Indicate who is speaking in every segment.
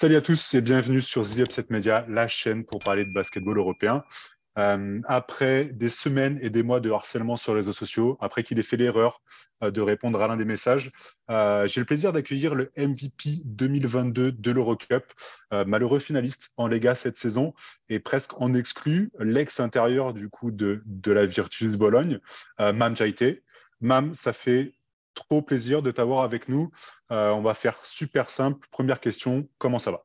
Speaker 1: Salut à tous et bienvenue sur The Upset Media, la chaîne pour parler de basketball européen. Euh, après des semaines et des mois de harcèlement sur les réseaux sociaux, après qu'il ait fait l'erreur euh, de répondre à l'un des messages, euh, j'ai le plaisir d'accueillir le MVP 2022 de l'Eurocup, malheureux finaliste en Lega cette saison et presque en exclu, l'ex-intérieur du coup de, de la Virtus Bologne, Mam Jaite. Mam, ça fait trop plaisir de t'avoir avec nous. Euh, on va faire super simple. Première question, comment ça va?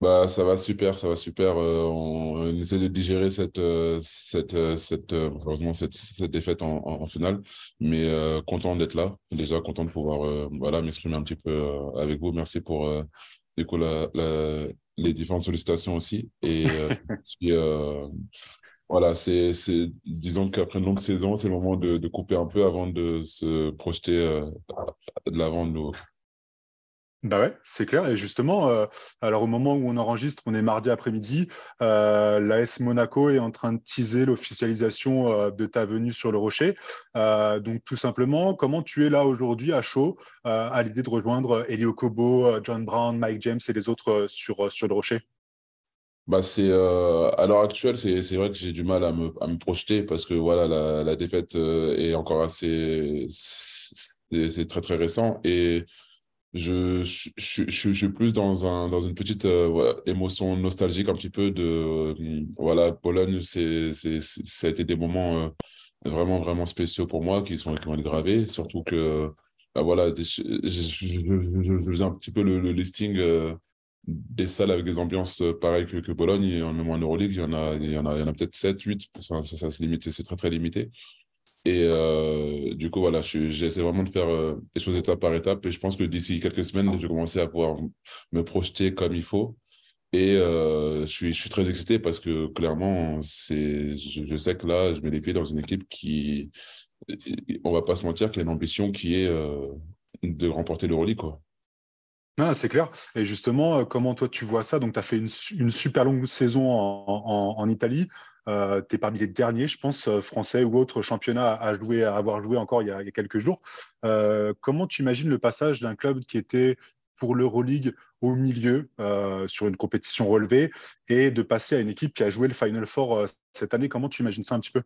Speaker 2: Bah, ça va super, ça va super. Euh, on, essaie de digérer cette, euh, cette, cette, heureusement cette, cette défaite en, finale, mais content d'être là. Déjà content de pouvoir voilà, m'exprimer un petit peu avec vous. Merci pour du coup, la, les différentes sollicitations aussi. Et voilà, c'est, disons qu'après une longue saison, c'est le moment de, couper un peu avant de se projeter euh, de l'avant de nouveau.
Speaker 1: Bah ouais, c'est clair. Et justement, euh, alors au moment où on enregistre, on est mardi après-midi, euh, l'AS Monaco est en train de teaser l'officialisation de ta venue sur le Rocher. donc tout simplement, comment tu es là aujourd'hui à chaud à l'idée de rejoindre Elio Kobo, John Brown, Mike James et les autres sur le Rocher?
Speaker 2: Bah euh, à l'heure actuelle, c'est vrai que j'ai du mal à me, à me projeter parce que voilà la, la défaite euh, est encore assez c'est très très récent et je, je, je, suis plus dans un dans une petite euh, émotion nostalgique un petit peu de voilà Pologne c'est ça a été des moments vraiment vraiment spéciaux pour moi qui sont qui gravés surtout que bah, voilà je, faisais un petit peu le listing des salles avec des ambiances euh, pareilles que, Bologne, et même en Euroleague, il y en a, a, peut-être 7, 8, ça, se limite, c'est très très limité. Et euh, du coup, voilà, j'essaie vraiment de faire euh, les choses étape par étape. Et je pense que d'ici quelques semaines, je vais commencer à pouvoir me projeter comme il faut. Et euh, je, suis, je suis très excité parce que clairement, je, je, sais que là, je mets les pieds dans une équipe qui, on va pas se mentir, qui a une ambition qui est de remporter l'Euroleague.
Speaker 1: C'est clair. Et justement, euh, comment toi tu vois ça? Donc, tu as fait une, super longue saison en, Italie. Euh, tu es parmi les derniers, je pense, euh, français ou autres championnats à, jouer, à avoir joué encore il y a, quelques jours. comment tu imagines le passage d'un club qui était pour l'Euroleague au milieu sur une compétition relevée et de passer à une équipe qui a joué le Final Four cette année? Comment tu imagines ça un petit peu?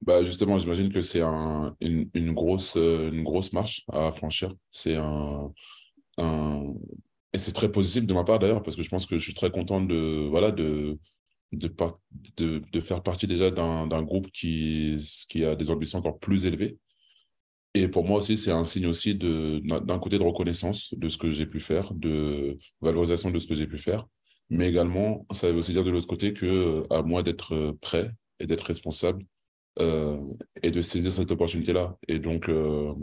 Speaker 2: Bah justement, j'imagine que c'est une, une, grosse, une grosse marche à franchir. C'est un, et c'est très positif de ma part d'ailleurs, parce que je pense que je suis très content de, voilà, de, de, faire partie déjà d'un groupe qui, qui a des ambitions encore plus élevées. Et pour moi aussi, c'est un signe aussi d'un côté de reconnaissance de ce que j'ai pu faire, de valorisation de ce que j'ai pu faire. Mais également, ça veut aussi dire de l'autre côté que à moi d'être prêt et d'être responsable euh, et de saisir cette opportunité-là. Et donc, euh,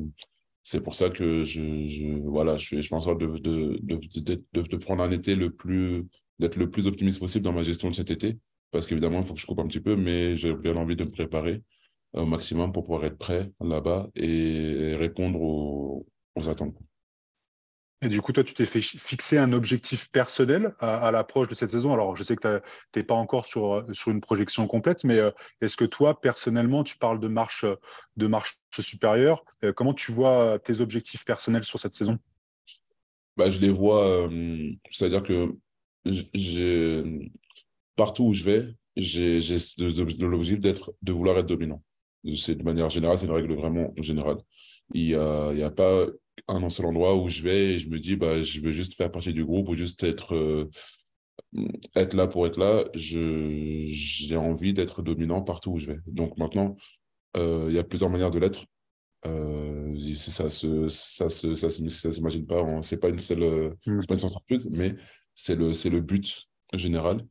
Speaker 2: c'est pour ça que je, voilà, je, je fais en sorte de, de, de, de, prendre un été le plus, d'être le plus optimiste possible dans ma gestion de cet été. Parce qu'évidemment, il faut que je coupe un petit peu, mais j'ai bien envie de me préparer au maximum pour pouvoir être prêt là-bas et répondre aux, aux attentes.
Speaker 1: Et du coup, toi, tu t'es fait fixer un objectif personnel à, l'approche de cette saison. Alors, je sais que tu n'es pas encore sur, sur une projection complète, mais euh, est-ce que toi, personnellement, tu parles de marche, de marche supérieure euh, Comment tu vois tes objectifs personnels sur cette saison?
Speaker 2: Bah, Je les vois, euh, c'est-à-dire que partout où je vais, j'ai l'objectif d'être, de vouloir être dominant. C'est de manière générale, c'est une règle vraiment générale. Il n'y a, a pas un seul endroit où je vais et je me dis, bah, je veux juste faire partie du groupe ou juste être, euh, être là pour être là. J'ai envie d'être dominant partout où je vais. Donc maintenant, euh, il y a plusieurs manières de l'être. Euh, ça se, ça se, ça s'imagine pas. C'est pas une seule, mmh. pas une entreprise, mais c'est le, c'est le but général.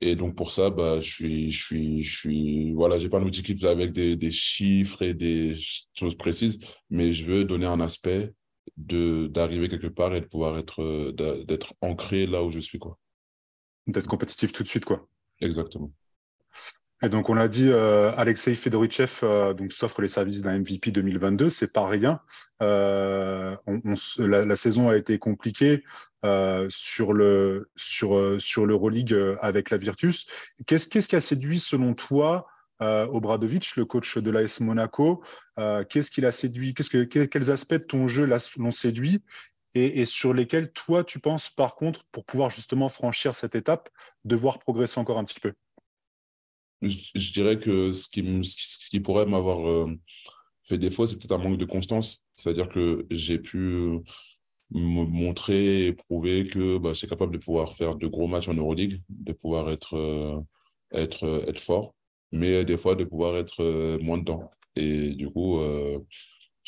Speaker 2: Et donc pour ça, bah, je suis, je suis, je suis, voilà, j'ai pas un objectif avec des, des chiffres et des choses précises, mais je veux donner un aspect d'arriver quelque part et de pouvoir être euh, d'être ancré là où je suis quoi.
Speaker 1: D'être compétitif tout de suite quoi.
Speaker 2: Exactement.
Speaker 1: Et donc on l'a dit, euh, Alexei Fedorichev euh, donc s'offre les services d'un MVP 2022, c'est pas rien. Euh, on, on, la, la, saison a été compliquée sur le sur sur l'Euroleague avec la Virtus. Qu'est-ce qu'est-ce qui a séduit selon toi Obradovic, le coach de l'AS Monaco. Euh, qu'est-ce séduit Quels aspects de ton jeu l'ont séduit et, sur lesquels toi, tu penses, par contre, pour pouvoir justement franchir cette étape, devoir progresser encore un petit peu?
Speaker 2: Je, dirais que ce qui, pourrait m'avoir euh, fait défaut, c'est peut-être un manque de constance. C'est-à-dire que j'ai pu me montrer et prouver que bah, j'étais capable de pouvoir faire de gros matchs en Euroleague, de pouvoir euh, être fort, mais des fois de pouvoir être euh, moins dedans. Et du coup,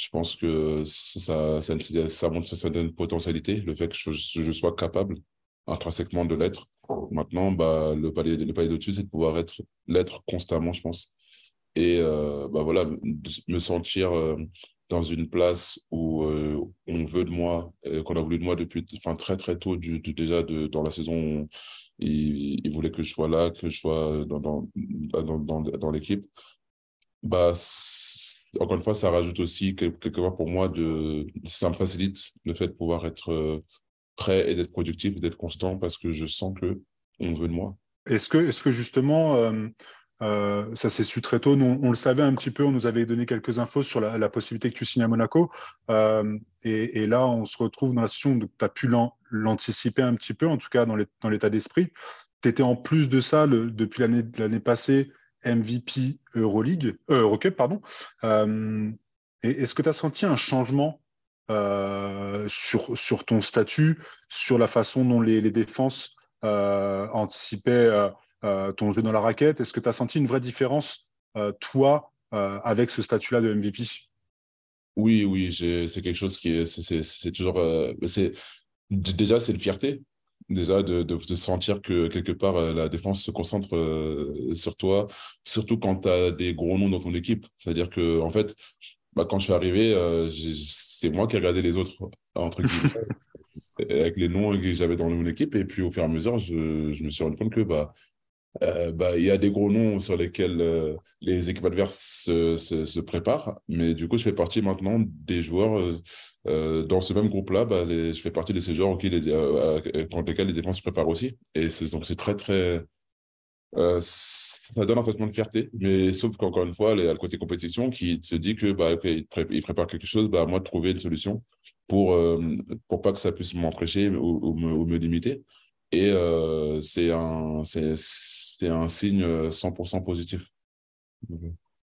Speaker 2: je pense que ça, ça, ça, montre une certaine potentialité, le fait que je, sois capable intrinsèquement de l'être. Maintenant, bah, le palier, le palier au-dessus, c'est de pouvoir être l'être constamment, je pense. Et euh, bah, voilà, me sentir euh, dans une place où euh, on veut de moi, qu'on a voulu de moi depuis enfin, très très tôt, déjà dans la saison, il, il, voulait que je sois là, que je sois dans, l'équipe. Bah, encore une fois, ça rajoute aussi quelque part pour moi, ça me facilite le fait de pouvoir être prêt et d'être productif d'être constant parce que je sens que on veut de moi.
Speaker 1: Est-ce que, justement, euh, euh, ça s'est su très tôt, on le savait un petit peu, on nous avait donné quelques infos sur la, possibilité que tu signes à Monaco. Euh, et, là, on se retrouve dans la situation où tu as pu l'anticiper un petit peu, en tout cas dans l'état d'esprit. Tu étais en plus de ça, depuis l'année passée, MVP Euroleague, Eurocup, pardon. Est-ce que tu as senti un changement euh, sur, ton statut, sur la façon dont les, défenses euh, anticipaient euh, ton jeu dans la raquette Est-ce que tu as senti une vraie différence, toi, avec ce statut-là de MVP
Speaker 2: Oui, oui, c'est quelque chose qui est, c'est toujours, c'est déjà c'est une fierté déjà de, de, de, sentir que quelque part la défense se concentre sur toi, surtout quand tu as des gros noms dans ton équipe. C'est-à-dire que en fait, bah, quand je suis arrivé, euh, c'est moi qui ai regardé les autres, entre guillemets, avec les noms que j'avais dans mon équipe. Et puis, au fur et à mesure, je, je me suis rendu compte que bah, euh, bah, il y a des gros noms sur lesquels euh, les équipes adverses se, préparent. Mais du coup, je fais partie maintenant des joueurs. dans ce même groupe-là, bah, je fais partie de ces joueurs les, contre lesquels les défenses se préparent aussi. Et donc, c'est très, très, euh, ça donne un sentiment de fierté, mais sauf qu'encore une fois, il y a le côté compétition qui se dit que bah, il, prépare quelque chose, bah, moi de trouver une solution pour euh, pour pas que ça puisse m'empêcher ou, me, limiter. Et euh, c'est un, un signe 100% positif.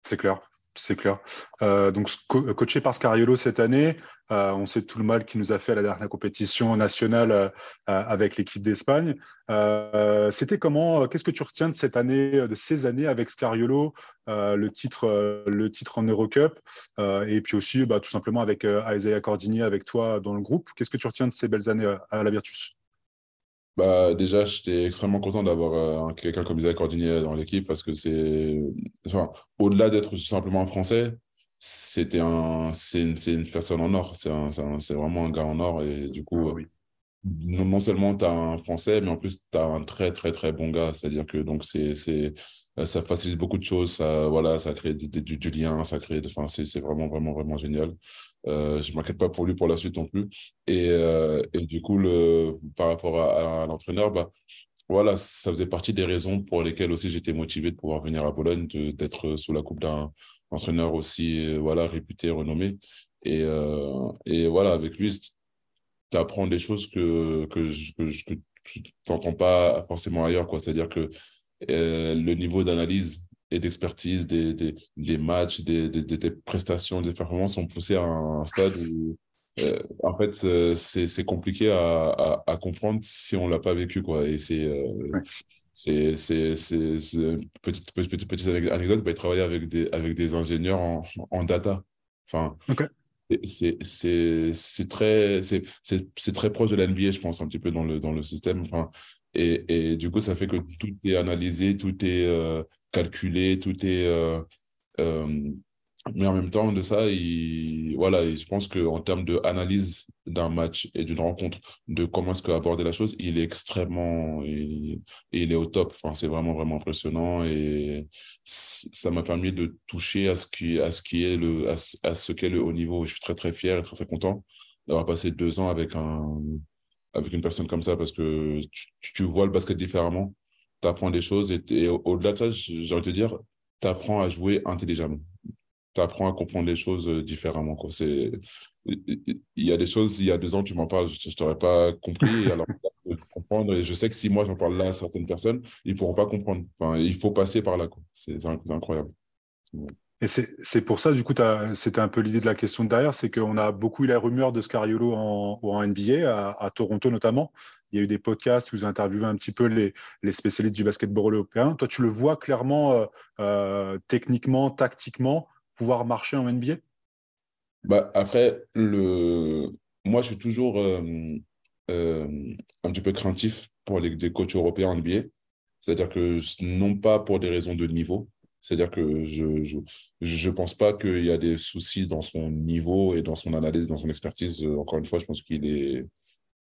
Speaker 1: C'est clair. C'est clair. Euh, donc, coaché par Scariolo cette année, euh, on sait tout le mal qu'il nous a fait à la dernière compétition nationale euh, avec l'équipe d'Espagne. C'était comment Qu'est-ce que tu retiens de cette année, de ces années avec Scariolo, le titre, le titre en Eurocup, et puis aussi, bah, tout simplement avec Isaiah Cordini, avec toi dans le groupe. Qu'est-ce que tu retiens de ces belles années à la Virtus?
Speaker 2: Bah, déjà, j'étais extrêmement content d'avoir euh, quelqu'un comme Isaac Cordinier dans l'équipe parce que c'est. Enfin, au-delà d'être simplement un Français, c'était un, c'est une, une, personne en or. C'est vraiment un gars en or. Et du coup, ah oui. Non, seulement tu as un Français, mais en plus, tu as un très, très, très bon gars. C'est-à-dire que donc c'est euh, ça facilite beaucoup de choses, ça, voilà, ça crée du, lien, ça crée, enfin, c'est vraiment, vraiment, vraiment génial. Euh, je m'inquiète pas pour lui pour la suite non plus. Et, euh, et du coup, le, par rapport à, l'entraîneur, bah, voilà, ça faisait partie des raisons pour lesquelles aussi j'étais motivé de pouvoir venir à Bologne, d'être sous la coupe d'un entraîneur aussi voilà, réputé, renommé. Et, et voilà, avec lui, tu apprends des choses que, que, que, que tu n'entends pas forcément ailleurs. C'est-à-dire que euh, le niveau d'analyse et d'expertise des, des, des, matchs, des, des, prestations, des performances sont poussés à un stade où, euh, en fait, euh, c'est compliqué à, à, comprendre si on ne l'a pas vécu. Quoi. Et c'est. C'est une petite, petite, petite anecdote, bah, il travaillait avec des, avec des ingénieurs en, en data. Enfin, c'est très, très proche de l'NBA, je pense, un petit peu dans le, dans le système. Enfin, et, et, du coup, ça fait que tout est analysé, tout est euh, calculé, tout est. Euh, euh, mais en même temps de ça, il, voilà, je pense qu'en termes d'analyse d'un match et d'une rencontre, de comment est-ce qu'aborder la chose, il est extrêmement. Il, est au top. Enfin, c'est vraiment, vraiment impressionnant. Et ça m'a permis de toucher à ce qui, à ce qui est le, à, ce qu'est le haut niveau. Je suis très, très fier et très, très content d'avoir passé deux ans avec un avec une personne comme ça parce que tu, vois le basket différemment, tu apprends des choses et, au-delà de ça, j'ai envie de te dire, tu apprends à jouer intelligemment. Tu apprends à comprendre les choses euh, différemment. il y a des choses, il y a deux ans, tu m'en parles, je ne t'aurais pas compris. Alors, je comprendre. Et je sais que si moi, j'en parle là à certaines personnes, ils ne pourront pas comprendre. Enfin, il faut passer par là. C'est incroyable.
Speaker 1: Et c'est pour ça, du coup, c'était un peu l'idée de la question de derrière, c'est qu'on a beaucoup eu la rumeur de Scariolo en, en NBA, à, Toronto notamment. Il y a eu des podcasts où vous interviewez un petit peu les, les, spécialistes du basketball européen. Toi, tu le vois clairement, euh, euh, techniquement, tactiquement, pouvoir marcher en NBA
Speaker 2: bah, Après, le... moi, je suis toujours euh, un petit peu craintif pour les, des coachs européens en NBA. C'est-à-dire que non pas pour des raisons de niveau, c'est-à-dire que je ne je, je pense pas qu'il y a des soucis dans son niveau et dans son analyse, dans son expertise. Euh, encore une fois, je pense qu'il est,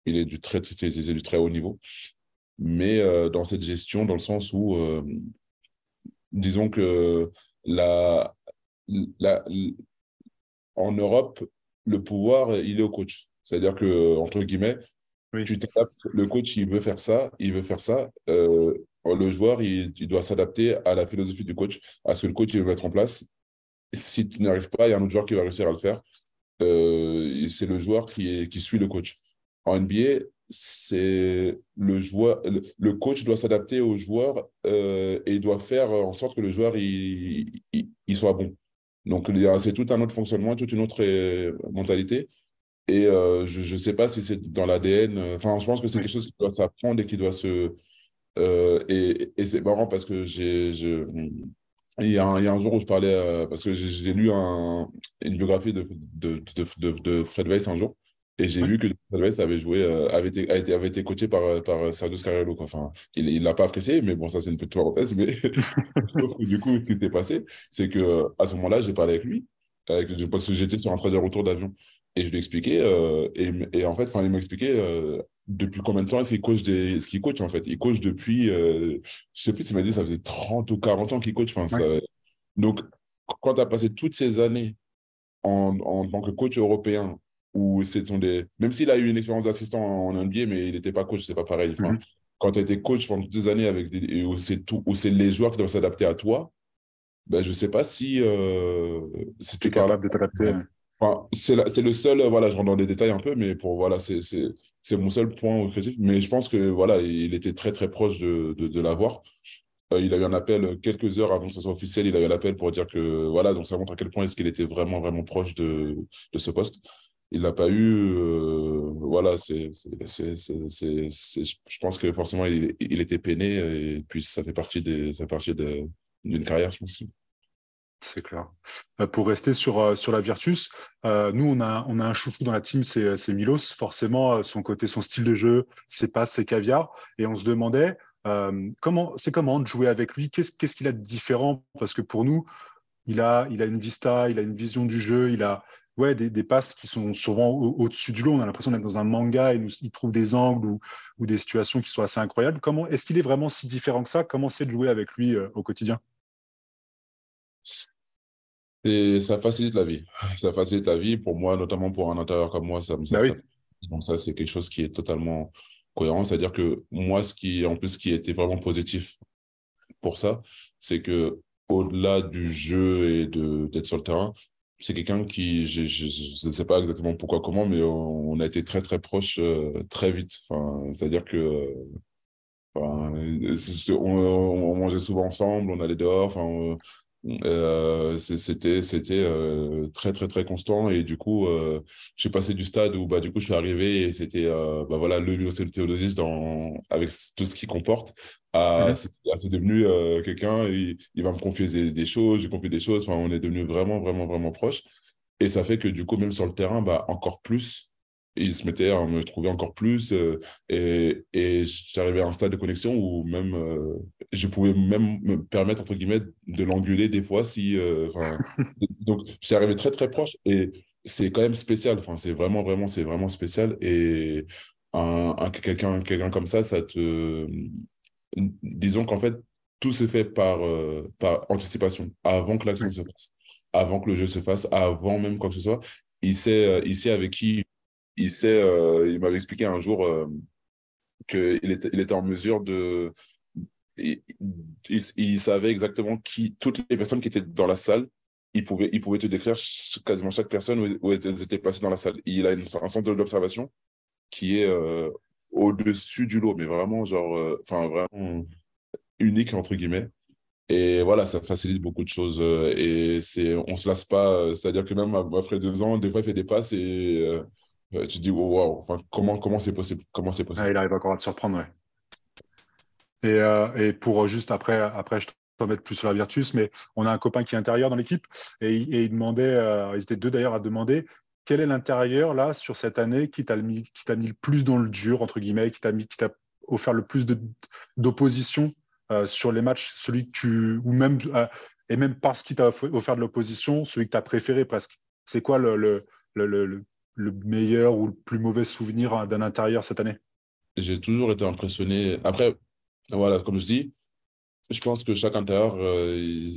Speaker 2: il est du, très, du très haut niveau. Mais euh, dans cette gestion, dans le sens où, euh, disons que la, la, en Europe, le pouvoir, il est au coach. C'est-à-dire que, entre guillemets, tu le coach, il veut faire ça, il veut faire ça. Euh, le joueur, il, doit s'adapter à la philosophie du coach, à ce que le coach veut mettre en place. Si tu n'arrives pas, il y a un autre joueur qui va réussir à le faire. Euh, c'est le joueur qui, qui suit le coach. En NBA, c'est le joueur, le, coach doit s'adapter au joueur euh, et il doit faire en sorte que le joueur il, il, soit bon. Donc c'est tout un autre fonctionnement, toute une autre mentalité. Et euh, je ne sais pas si c'est dans l'ADN. Enfin, je pense que c'est quelque chose qui doit s'apprendre et qui doit se, euh, et, et c'est marrant parce que j'ai. Je... Il y, a un, il y, a un, jour où je parlais, euh, parce que j'ai lu un, une biographie de, de, de, de, Fred Weiss un jour, et j'ai vu que Weiss avait joué, euh, avait, été, avait été coaché par, par Sergio Scariolo. Enfin, il ne l'a pas apprécié, mais bon, ça c'est une petite parenthèse. Mais du coup, ce qui s'est passé, c'est qu'à ce moment-là, j'ai parlé avec lui, avec, parce que j'étais sur un trajet retour d'avion. Et je lui ai expliqué, et, et, en fait, il m'a expliqué depuis combien de temps est-ce qu'il coach, des... ce qu'il coach en fait? Il coach depuis, euh, je sais plus s'il m'a dit, ça faisait 30 ou 40 ans qu'il coach. Enfin, Donc, quand tu as passé toutes ces années en, en tant que coach européen, où ce sont des... Même s'il a eu une expérience d'assistant en NBA, mais il n'était pas coach, c'est pas pareil. Enfin, mm-hmm. Quand tu as été coach pendant toutes ces années avec des... où c'est tout... les joueurs qui doivent s'adapter à toi, ben, je ne sais pas si, euh...
Speaker 1: si tu es capable de t'adapter.
Speaker 2: Enfin, c'est le seul, voilà, je rentre dans les détails un peu, mais pour voilà, c'est c'est mon seul point critique. Mais je pense que voilà, il était très très proche de, de, l'avoir. Euh, il a eu un appel quelques heures avant que ce soit officiel. Il a eu un appel pour dire que voilà, donc ça montre à quel point est-ce qu'il était vraiment vraiment proche de, de ce poste. Il l'a pas eu. Euh, voilà, je pense que forcément il, était peiné et puis ça fait partie ça fait d'une carrière, je pense.
Speaker 1: C'est clair. Euh, pour rester sur, euh, sur la Virtus, nous, on a, on a un chouchou dans la team, c'est Milos. Forcément, son côté, son style de jeu, ses passes, ses caviar. Et on se demandait, comment c'est comment de jouer avec lui? Qu'est-ce qu'il a de différent? Parce que pour nous, il a, il a une vista, il a une vision du jeu, il a ouais, des, des passes qui sont souvent au-dessus du lot. On a l'impression d'être dans un manga et nous, il trouve des angles ou, ou, des situations qui sont assez incroyables. Comment Est-ce qu'il est vraiment si différent que ça? Comment c'est de jouer avec lui au quotidien?
Speaker 2: Et ça facilite la vie. Ça facilite la vie pour moi, notamment pour un intérieur comme moi. Ça, ça, bah donc ça, c'est quelque chose qui est totalement cohérent. C'est-à-dire que moi, ce qui, en plus, qui était vraiment positif pour ça, c'est que au-delà du jeu et de d'être sur le terrain, c'est quelqu'un qui, je ne sais pas exactement pourquoi, comment, mais on, a été très, très proches euh, très vite. Enfin, C'est-à-dire que enfin, on, mangeait souvent ensemble, on allait dehors. Euh, c'était c'était euh, très très très constant. Et du coup euh, je suis passé du stade où bah du coup je suis arrivé et c'était bah voilà le Théodosius dans avec tout ce qu'il comporte à c'est devenu quelqu'un. Il, il, va me confier des, des choses je confie des choses. Enfin on est devenu vraiment vraiment vraiment proche et ça fait que du coup même sur le terrain bah encore plus il se mettait à me trouver encore plus. Euh, et, et j'arrivais à un stade de connexion où même euh, je pouvais même me permettre, entre guillemets, de l'engueuler des fois. Si, euh, donc, j'y arrivé très, très proche. Et c'est quand même spécial. Enfin, c'est vraiment, vraiment, c'est vraiment spécial. Et un, un quelqu'un quelqu'un comme ça, ça te. Disons qu'en fait, tout se fait par, par anticipation, avant que l'action se fasse, avant que le jeu se fasse, avant même quoi que ce soit. Il sait, il sait avec qui il sait, euh, il m'avait expliqué un jour euh, qu'il était, il était en mesure de, il, savait exactement qui, toutes les personnes qui étaient dans la salle il pouvait, il pouvait te décrire quasiment chaque personne où, où elles étaient placées dans la salle. Il a une, un centre d'observation qui est euh, au-dessus du lot, mais vraiment, genre, euh, enfin, vraiment unique, entre guillemets. Et voilà, ça facilite beaucoup de choses. Et c'est, on se lasse pas. C'est-à-dire que même après deux ans, des fois, il fait des passes et euh, tu te dis, waouh, enfin, comment, comment c'est possible? Comment c'est
Speaker 1: Ah,
Speaker 2: possible?
Speaker 1: il arrive encore à te surprendre, ouais. Et, euh, et pour euh, juste après, après, je t'en mettre plus sur la Virtus, mais on a un copain qui est intérieur dans l'équipe et, il- et il demandait, euh, ils étaient deux d'ailleurs à demander quel est l'intérieur là sur cette année qui t'a mis, qui t'a mis le plus dans le dur entre guillemets, qui t'a mis, qui t'a offert le plus de d'opposition sur les matchs, celui que tu ou même et même parce qu'il t'a off- offert de l'opposition, celui que tu as préféré presque? C'est quoi le, le, le, le, le meilleur ou le plus mauvais souvenir hein, d'un intérieur cette année?
Speaker 2: J'ai toujours été impressionné. Après, voilà, comme je dis, je pense que chaque intérieur, euh,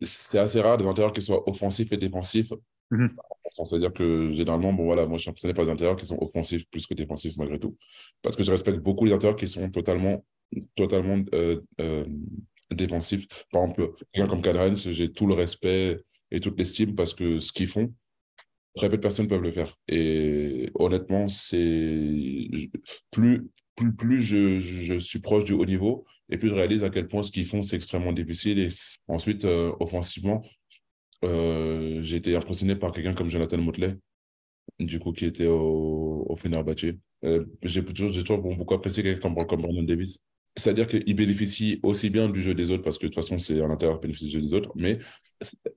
Speaker 2: c'est assez rare des intérieurs qui soient offensifs et défensifs.
Speaker 1: Mhm.
Speaker 2: C'est-à-dire que généralement, bon, voilà, moi je suis impressionné par des intérieurs qui sont offensifs plus que défensifs malgré tout. Parce que je respecte beaucoup les intérieurs qui sont totalement, totalement euh, euh, défensifs. Par exemple, quelqu'un comme Kadrens, j'ai tout le respect et toute l'estime parce que ce qu'ils font, très peu de personnes peuvent le faire. Et honnêtement, c'est plus, plus, plus je, je suis proche du haut niveau et plus je réalise à quel point ce qu'ils font, c'est extrêmement difficile. Et ensuite, euh, offensivement, euh, j'ai été impressionné par quelqu'un comme Jonathan Motley, du coup, qui était au, au Fenerbahçe. Euh, j'ai toujours, toujours beaucoup apprécié quelqu'un comme, comme Brandon Davis. C'est-à-dire qu'il bénéficie aussi bien du jeu des autres, parce que de toute façon, c'est à l'intérieur qui bénéficie du jeu des autres, mais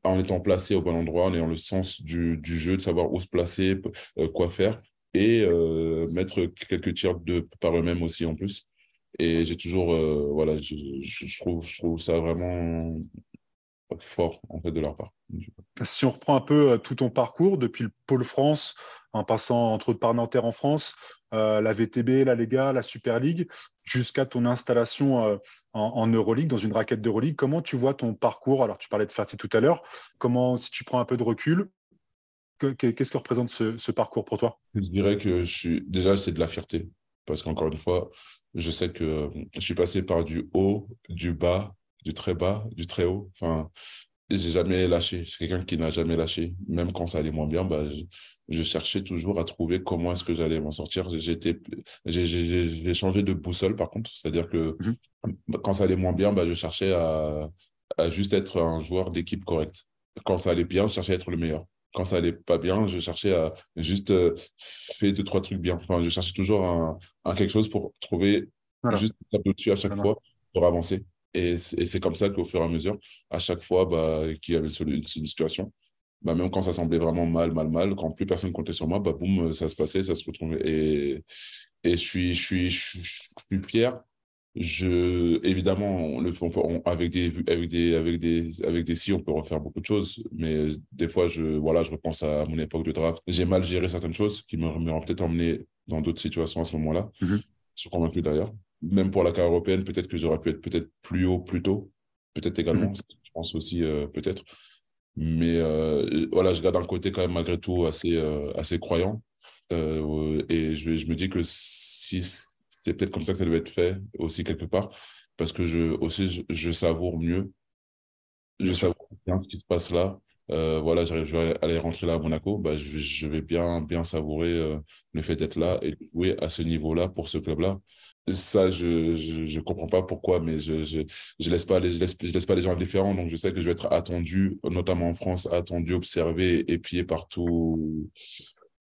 Speaker 2: en étant placé au bon endroit, en ayant le sens du, du jeu, de savoir où se placer, euh, quoi faire, et euh, mettre quelques tirs de, par eux-mêmes aussi en plus. Et j'ai toujours, euh, voilà, je trouve, je trouve ça vraiment fort, en fait, de leur part.
Speaker 1: Si on reprend un peu euh, tout ton parcours, depuis le Pôle France, en passant entre autres par Nanterre en France, euh, la VTB, la Lega, la Super League, jusqu'à ton installation euh, en, en Euroleague, dans une raquette d'Euroleague, comment tu vois ton parcours? Alors, tu parlais de Ferté tout à l'heure. Comment, si tu prends un peu de recul, que- que- qu'est-ce que représente ce, ce parcours pour toi?
Speaker 2: Je dirais que je suis, déjà, c'est de la fierté. Parce qu'encore une fois, je sais que je suis passé par du haut, du bas, du très bas, du très haut. Enfin, j'ai jamais lâché. Je suis quelqu'un qui n'a jamais lâché. Même quand ça allait moins bien, bah, je, je cherchais toujours à trouver comment est-ce que j'allais m'en sortir. J'ai changé de boussole, par contre. C'est-à-dire que
Speaker 1: Mhm.
Speaker 2: quand ça allait moins bien, bah, je cherchais à, à juste être un joueur d'équipe correct. Quand ça allait bien, je cherchais à être le meilleur. Quand ça allait pas bien, je cherchais à juste euh, faire deux, trois trucs bien. Enfin, je cherchais toujours un, un quelque chose pour trouver
Speaker 1: Voilà.
Speaker 2: juste un peu dessus à chaque
Speaker 1: Voilà.
Speaker 2: fois pour avancer. Et c'est comme ça qu'au fur et à mesure, à chaque fois bah, qu'il y avait une, situation, bah, même quand ça semblait vraiment mal, mal, mal, quand plus personne comptait sur moi, bah, boum, ça se passait, ça se retrouvait. Et, et je suis, je suis, je suis, je suis fier. Je, évidemment, on le on avec des, avec des, avec des, avec des si, on peut refaire beaucoup de choses. Mais des fois, je, voilà, je repense à mon époque de draft. J'ai mal géré certaines choses qui m'auraient peut-être emmené dans d'autres situations à ce moment-là.
Speaker 1: Mhm.
Speaker 2: Je suis convaincu d'ailleurs. Même pour la carrière européenne, peut-être que j'aurais pu être peut-être plus haut, plus tôt. Peut-être également.
Speaker 1: Mhm.
Speaker 2: Je pense aussi, euh, peut-être. Mais euh, voilà, je garde un côté quand même malgré tout assez, euh, assez croyant. Et je, je me dis que si c'est peut-être comme ça que ça devait être fait aussi quelque part, parce que je, aussi, je, je savoure mieux, je savoure bien ce qui se passe là. Voilà, je vais aller rentrer là à Monaco, bah, je, vais- je vais bien, bien savourer le fait d'être là et de jouer à ce niveau-là pour ce club-là. Ça, je, je, comprends pas pourquoi, mais je, je, je laisse pas les, je laisse, je laisse pas les gens indifférents, donc je sais que je vais être attendu, notamment en France, attendu, observé, épié par tout-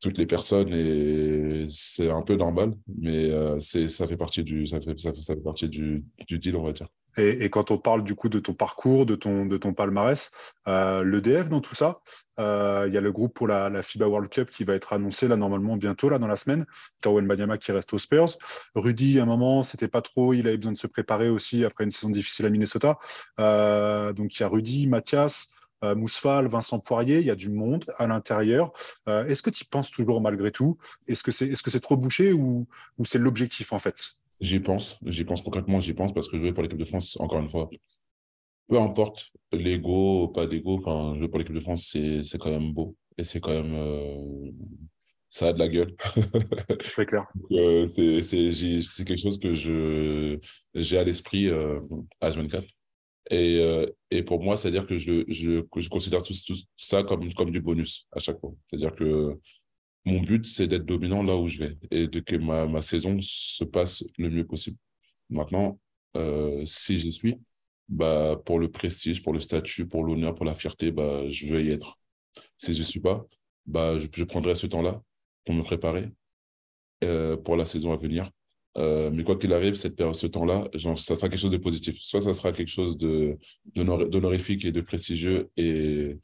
Speaker 2: toutes les personnes et c'est un peu normal, mais euh, c'est, ça fait partie du, ça fait, ça fait, ça fait partie du, du deal, on va dire.
Speaker 1: Et, quand on parle du coup de ton parcours, de ton, de ton palmarès, euh, l'EDF dans tout ça, euh, il y a le groupe pour la, la FIBA World Cup qui va être annoncé là normalement bientôt là dans la semaine. Tawen Banyama qui reste aux Spurs. Rudy à un moment c'était pas trop, il avait besoin de se préparer aussi après une saison difficile à Minnesota. Euh, donc il y a Rudy, Mathias. Mousfal, Vincent Poirier, il y a du monde à l'intérieur. Est-ce que tu penses toujours malgré tout? Est-ce que c'est est -ce trop bouché ou, ou c'est l'objectif en fait?
Speaker 2: J'y pense, j'y pense concrètement, j'y pense parce que jouer pour l'équipe de France, encore une fois, peu importe l'ego, pas d'ego, enfin, jouer pour l'équipe de France, c'est quand même beau et c'est quand même. euh, ça a de la gueule.
Speaker 1: C'est clair.
Speaker 2: Euh, c'est quelque chose que j'ai à l'esprit euh, H24. Et, euh, et pour moi, c'est-à-dire que je, je, je considère tout, tout, ça comme, comme du bonus à chaque fois. C'est-à-dire que mon but, c'est d'être dominant là où je vais et de que ma, ma saison se passe le mieux possible. Maintenant, euh, si j'y suis, bah, pour le prestige, pour le statut, pour l'honneur, pour la fierté, bah, je veux y être. Si je ne suis pas, bah, je, prendrai ce temps-là pour me préparer euh, pour la saison à venir. Euh, mais quoi qu'il arrive, cette ce temps-là, ça sera quelque chose de positif. Soit ça sera quelque chose d'honorifique et de prestigieux et,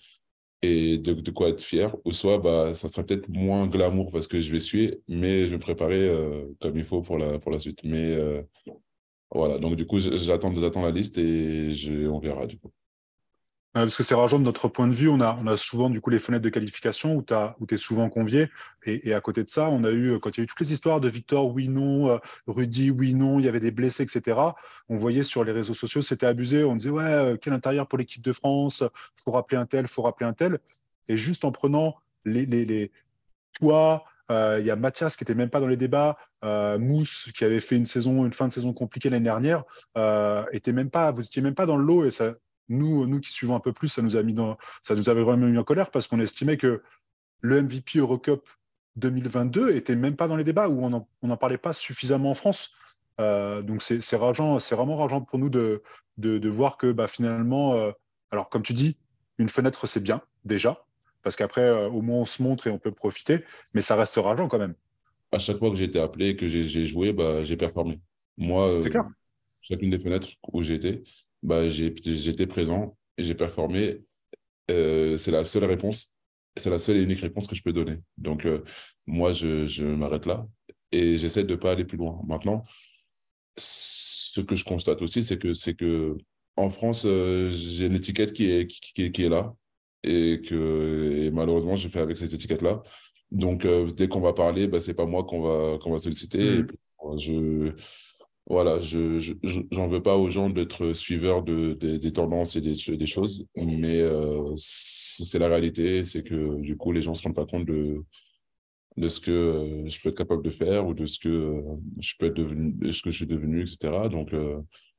Speaker 2: et de, de, quoi être fier, ou soit bah, ça sera peut-être moins glamour parce que je vais suivre, mais je vais me préparer euh, comme il faut pour la, pour la suite. Mais euh, voilà, donc du coup, j'attends la liste et on verra du coup.
Speaker 1: Parce que c'est rageant de notre point de vue, on a, souvent du coup les fenêtres de qualification où tu es souvent convié. Et, à côté de ça, on a eu, quand il y a eu toutes les histoires de Victor, oui, non, euh, Rudy, oui, non, il y avait des blessés, etc. On voyait sur les réseaux sociaux, c'était abusé. On disait, ouais, euh, quel intérieur pour l'équipe de France, faut rappeler un tel, faut rappeler un tel. Et juste en prenant les, les, euh, il y a Mathias qui était même pas dans les débats, euh, Mousse qui avait fait une saison, une fin de saison compliquée l'année dernière, euh, était même pas, vous étiez même pas dans le lot et ça, nous, nous qui suivons un peu plus, ça nous a mis dans, ça nous avait vraiment mis en colère parce qu'on estimait que le MVP Eurocup 2022 était même pas dans les débats où on n'en parlait pas suffisamment en France. Euh, donc c'est rageant, c'est vraiment rageant pour nous de, de, de voir que bah, finalement, euh, alors comme tu dis, une fenêtre c'est bien déjà parce qu'après euh, au moins on se montre et on peut profiter, mais ça reste rageant quand même.
Speaker 2: À chaque fois que j'ai été appelé, que j'ai joué, bah, j'ai performé. Moi, euh, chacune des fenêtres où été, bah, j'étais présent et j'ai performé. Euh, c'est la seule réponse. C'est la seule et unique réponse que je peux donner. Donc, euh, moi, je, je m'arrête là et j'essaie de ne pas aller plus loin. Maintenant, ce que je constate aussi, c'est que, c'est que en France, euh, j'ai une étiquette qui est, qui, qui, est là et que et malheureusement, je fais avec cette étiquette-là. Donc, dès qu'on va parler, bah, ce n'est pas moi qu'on va, qu'on va solliciter. Mmh. Et je, voilà, je n'en veux pas aux gens d'être suiveurs de, des tendances et des, choses, mais euh, c'est la réalité, c'est que du coup, les gens se rendent pas compte de, de ce que euh, je peux être capable de faire ou de ce que euh, je peux être devenu, ce que je suis devenu, etc. Donc,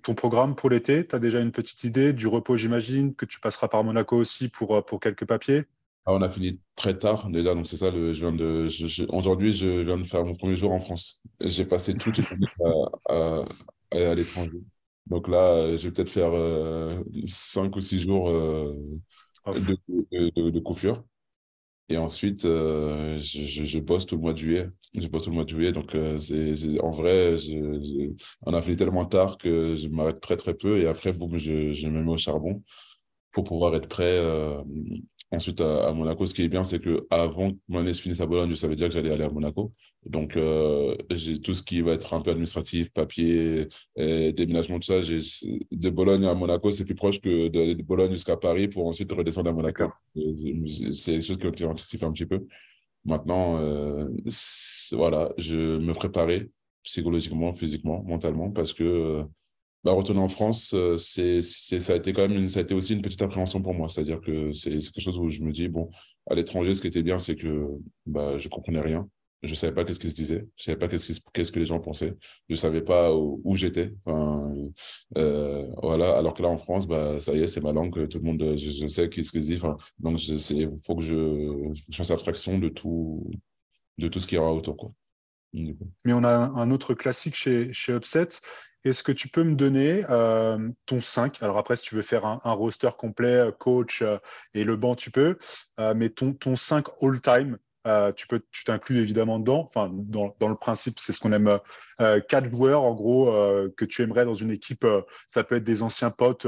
Speaker 1: Ton programme pour l'été, tu as déjà une petite idée du repos, j'imagine, que tu passeras par Monaco aussi pour, pour quelques papiers?
Speaker 2: Ah, on a fini très tard déjà, donc c'est ça. Le, je viens de, aujourd'hui, je viens de faire mon premier jour en France. J'ai passé toute les à, à, à l'étranger. Donc là, je vais peut-être faire euh, cinq ou six jours euh, de, de, de, coupure. Et ensuite, euh, je, je, bosse tout le mois de juillet. Je bosse tout le mois de juillet. Donc, euh, c'est, en vrai, on a fini tellement tard que je m'arrête très, très peu. Et après, boum, je, je me mets au charbon pour pouvoir être prêt euh, Ensuite, à, Monaco, ce qui est bien, c'est qu'avant que mon année se finisse à Bologne, je savais déjà que j'allais aller à Monaco. Donc, euh, j'ai tout ce qui va être un peu administratif, papier, déménagement, tout ça. De Bologne à Monaco, c'est plus proche que de, Bologne jusqu'à Paris pour ensuite redescendre à Monaco. C'est des choses qui ont été anticipées un petit peu. Maintenant, euh, voilà, je me préparais psychologiquement, physiquement, mentalement, parce que euh, bah, retourner en France, euh, ça a été quand même ça a été aussi une petite appréhension pour moi. C'est-à-dire que c'est, quelque chose où je me dis, bon, à l'étranger, ce qui était bien, c'est que bah, je comprenais rien. Je ne savais pas qu'est-ce qui se disait. Je ne savais pas qu'est-ce, qu'est-ce que les gens pensaient. Je ne savais pas où, j'étais. Enfin, euh, voilà. Alors que là, en France, bah, ça y est, c'est ma langue. Tout le monde, je, sais qu'est-ce qu'ils disent. Donc, il faut que je, je fasse abstraction de tout, de tout ce qu'il y aura autour. Quoi.
Speaker 1: Mais on a un autre classique chez, chez Upset est-ce que tu peux me donner euh, ton 5 Alors après, si tu veux faire un, roster complet, euh, coach euh, et le banc, tu peux. mais ton, ton 5 all-time, tu peux, tu t'inclus évidemment dedans. Enfin, dans, dans le principe, c'est ce qu'on aime. quatre joueurs, en gros, que tu aimerais dans une équipe. ça peut être des anciens potes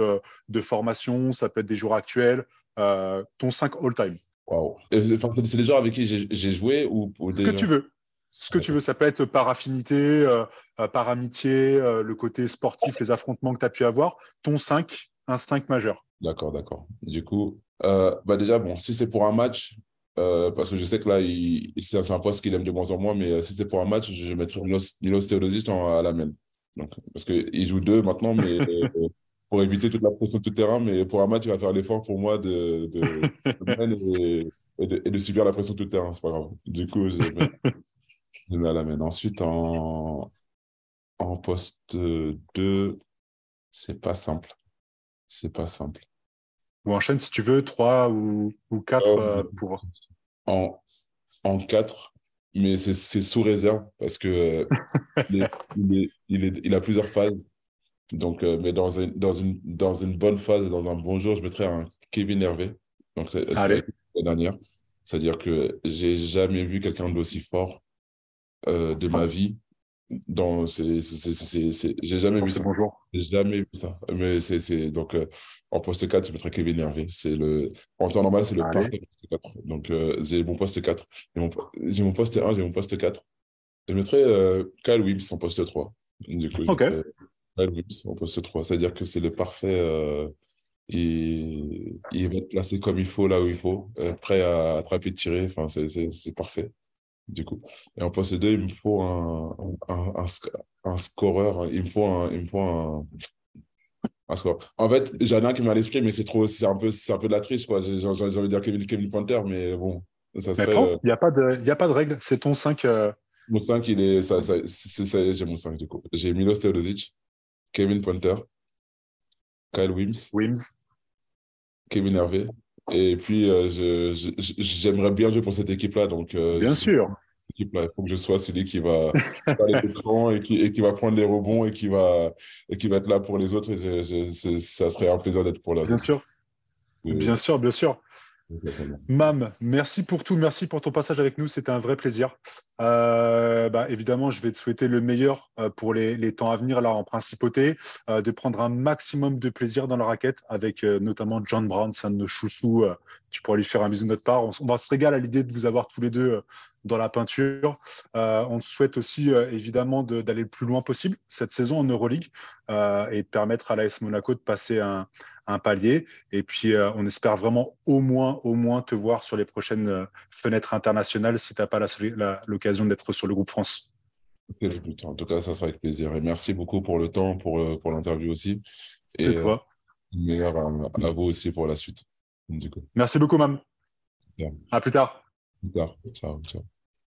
Speaker 1: de formation, ça peut être des joueurs actuels. ton 5 all-time.
Speaker 2: Waouh. c'est des joueurs avec qui j'ai joué ou,
Speaker 1: Ce que tu veux ce que tu veux. Ça peut être par affinité, euh, euh, par amitié, euh, le côté sportif, les affrontements que tu as pu avoir. Ton 5, un 5 majeur.
Speaker 2: D'accord, d'accord. Du coup, bah déjà, bon, si c'est pour un match, parce que je sais que là, c'est un poste qu'il aime de moins en moins, mais si c'est pour un match, je mettrais Milos, Teodosic à la main. Donc, parce qu'il joue deux maintenant, mais pour éviter toute la pression tout terrain, mais pour un match, il va faire l'effort pour moi de, de, et, de, et, de, subir la pression tout terrain, c'est pas grave. Du coup, je, à la main. Ensuite, en, en poste 2, c'est pas simple. c'est pas simple.
Speaker 1: Ou enchaîne si tu veux, trois ou, ou quatre
Speaker 2: Oh,
Speaker 1: euh, pour.
Speaker 2: En, en 4, mais c'est c'est sous réserve parce que euh, il, est- il est- il est- il a plusieurs phases. Donc, euh, mais dans une, dans, une, dans une bonne phase dans un bon jour, je mettrais un Kevin Hervé. Donc, c'est la dernière. C'est-à-dire que j'ai jamais vu quelqu'un d'aussi fort euh, de ma vie. Dans, c'est, j'ai jamais vu ça. J'ai jamais vu ça. Mais c'est, donc, euh, en poste 4, je mettrais Kevin Hervé. C'est le, en temps normal, c'est le poste 4. Donc, euh, j'ai mon poste 4. J'ai mon, poste 1, j'ai mon poste 4. Je mettrais euh, Kyle Wibbs en poste 3. Du coup,
Speaker 1: Ok.
Speaker 2: Kyle Wibbs en poste 3. C'est-à-dire que c'est le parfait. euh, il, va être placé comme il faut, là où il faut, euh, prêt à attraper, tirer. Enfin, c'est parfait. Du coup. Et en poste 2, il me faut un, un, un, sc- un scoreur. Il me faut un, il me faut un, un score. En fait, j'en ai un qui m'a à l'esprit, mais c'est trop, c'est un peu, c'est un peu de la triche, quoi. J'ai envie de dire Kevin, Kevin Pointer, mais bon, ça
Speaker 1: Mais
Speaker 2: serait. euh,
Speaker 1: il n'y a, pas de- a pas de règle. C'est ton 5. euh,
Speaker 2: mon 5, il est. Ça, ça, c'est- ça y est, j'ai mon 5, du coup. J'ai Milos Teodosic, Kevin Pointer, Kyle Wims,
Speaker 1: Wims.
Speaker 2: Kevin Hervé. Et puis, euh, j'aimerais bien jouer pour cette équipe-là. Donc, euh,
Speaker 1: Bien sûr.
Speaker 2: il faut que je sois celui qui va faire les écrans et qui, et qui va prendre les rebonds et qui va, et qui va être là pour les autres. Et je- je- c'est- ça serait un plaisir d'être pour la
Speaker 1: Bien sûr. Bien sûr, bien sûr. Mam, merci pour tout, merci pour ton passage avec nous, c'était un vrai plaisir. Euh, bah, évidemment, je vais te souhaiter le meilleur euh, pour les, temps à venir là en principauté, euh, de prendre un maximum de plaisir dans la raquette avec notamment John Brown, c'est un de nos chouchous. tu pourras lui faire un bisou de notre part. On, va se régaler à l'idée de vous avoir tous les deux dans la peinture. On te souhaite aussi évidemment de- d'aller le plus loin possible cette saison en Euroleague et de permettre à l'AS Monaco de passer un, un palier. Et puis, euh, on espère vraiment au moins, au moins te voir sur les prochaines euh, fenêtres internationales si tu n'as pas l'occasion d'être sur le groupe France.
Speaker 2: Écoute, En tout cas, ça sera avec plaisir. Et merci beaucoup pour le temps, pour, euh, pour l'interview aussi. Et,
Speaker 1: toi.
Speaker 2: Meilleur à, à vous aussi pour la suite. Du coup,
Speaker 1: Merci beaucoup, Mam.
Speaker 2: Bien.
Speaker 1: À plus tard.
Speaker 2: plus tard. Ciao, ciao.